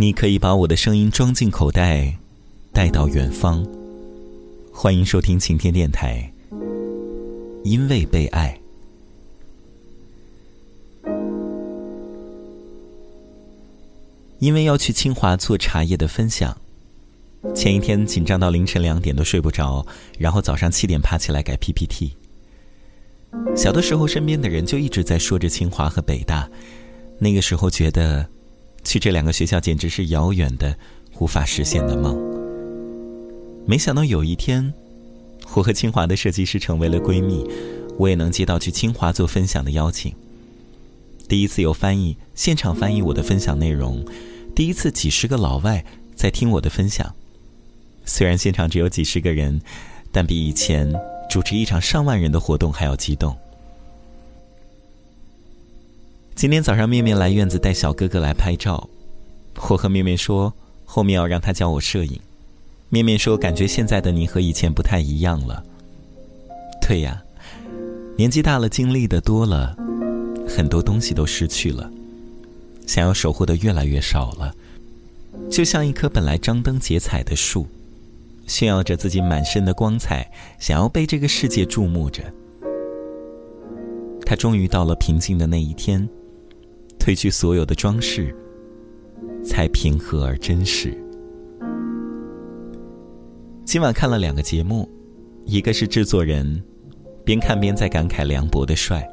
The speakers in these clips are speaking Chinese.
你可以把我的声音装进口袋，带到远方。欢迎收听晴天电台。因为被爱，因为要去清华做茶叶的分享，前一天紧张到凌晨两点都睡不着，然后早上七点爬起来改 PPT。小的时候，身边的人就一直在说着清华和北大，那个时候觉得去这两个学校简直是遥远的、无法实现的梦。没想到有一天。我和清华的设计师成为了闺蜜，我也能接到去清华做分享的邀请。第一次有翻译现场翻译我的分享内容，第一次几十个老外在听我的分享。虽然现场只有几十个人，但比以前主持一场上万人的活动还要激动。今天早上面面来院子带小哥哥来拍照，我和面面说后面要让他教我摄影。面面说：“感觉现在的你和以前不太一样了。”对呀，年纪大了，经历的多了，很多东西都失去了，想要守护的越来越少了。就像一棵本来张灯结彩的树，炫耀着自己满身的光彩，想要被这个世界注目着。他终于到了平静的那一天，褪去所有的装饰，才平和而真实。今晚看了两个节目，一个是制作人，边看边在感慨梁博的帅，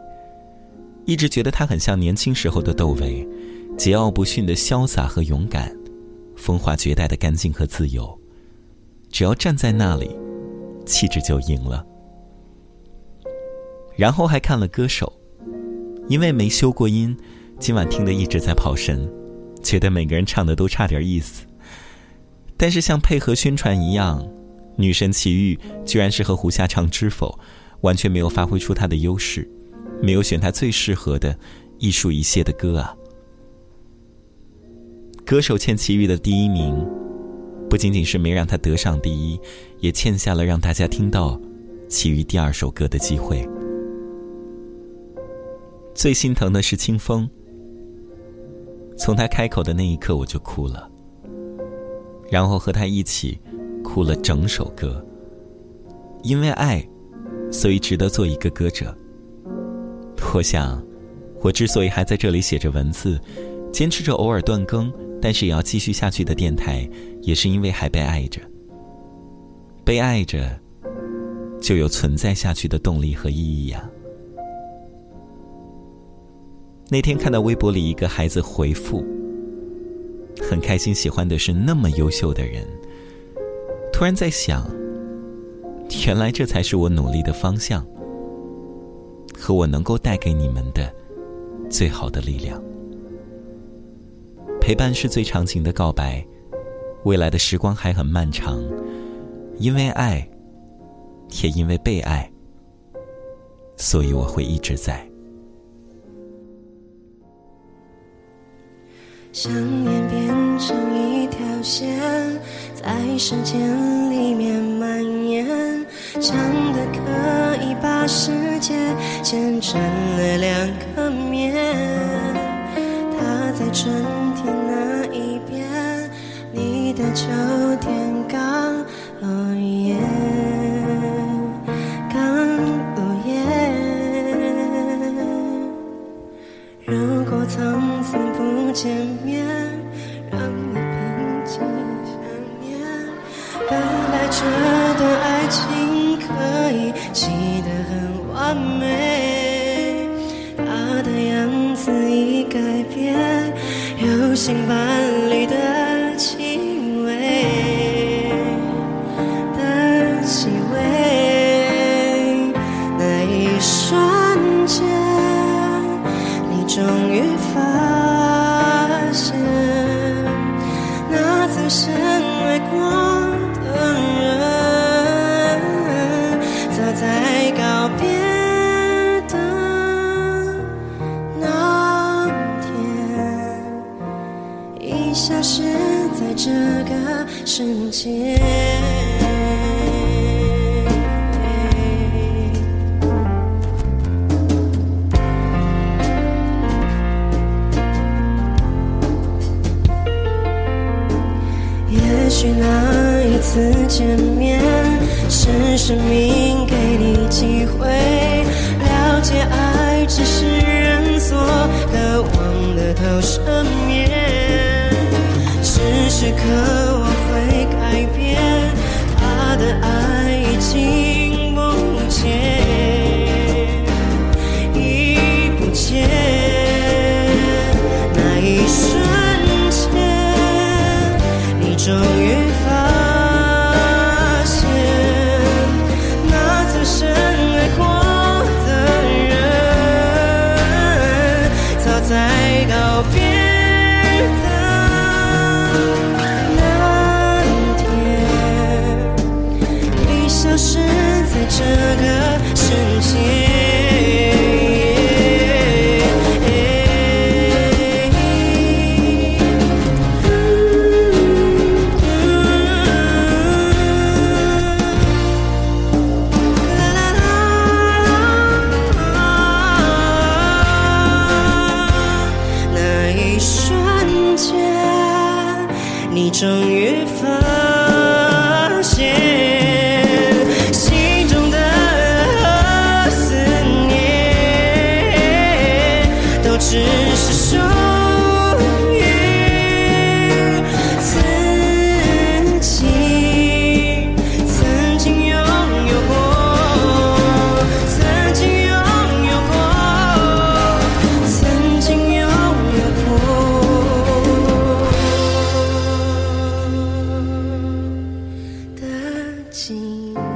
一直觉得他很像年轻时候的窦唯，桀骜不驯的潇洒和勇敢，风华绝代的干净和自由，只要站在那里，气质就赢了。然后还看了歌手，因为没修过音，今晚听得一直在跑神，觉得每个人唱的都差点意思，但是像配合宣传一样。女神齐豫居然是和胡夏唱《知否》，完全没有发挥出她的优势，没有选她最适合的艺术一些的歌啊！歌手欠齐豫的第一名，不仅仅是没让她得上第一，也欠下了让大家听到齐豫第二首歌的机会。最心疼的是清风，从他开口的那一刻我就哭了，然后和他一起。哭了整首歌，因为爱，所以值得做一个歌者。我想，我之所以还在这里写着文字，坚持着偶尔断更，但是也要继续下去的电台，也是因为还被爱着。被爱着，就有存在下去的动力和意义呀。那天看到微博里一个孩子回复，很开心，喜欢的是那么优秀的人。突然在想，原来这才是我努力的方向，和我能够带给你们的最好的力量。陪伴是最长情的告白，未来的时光还很漫长，因为爱，也因为被爱，所以我会一直在。想念变成一条线。在时间里面蔓延，长的可以把世界剪成了两个面。他在春天那一边，你的秋天有新在这个世界。也许那一次见面，是生命给你机会了解爱，只是人所渴望的逃生。时刻我会改变，他的爱已经不见，已不见。那一瞬间，你终于发现，那曾深爱过的人，早在告别。 음